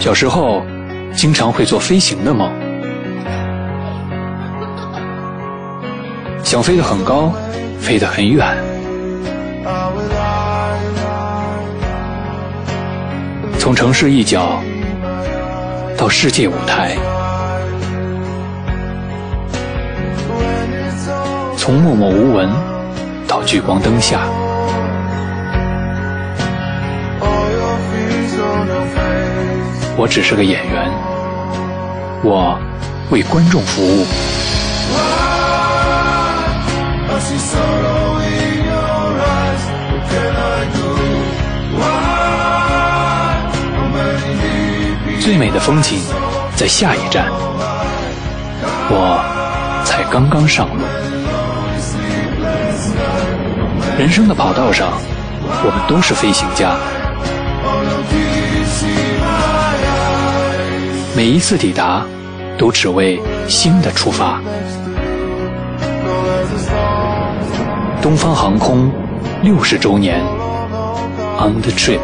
小时候，经常会做飞行的梦，想飞得很高，飞得很远，从城市一角到世界舞台，从默默无闻到聚光灯下。我只是个演员，我为观众服务。最美的风景在下一站，我才刚刚上路。人生的跑道上，我们都是飞行家。每一次抵达，都只为新的出发。东方航空六十周年，On the Trip。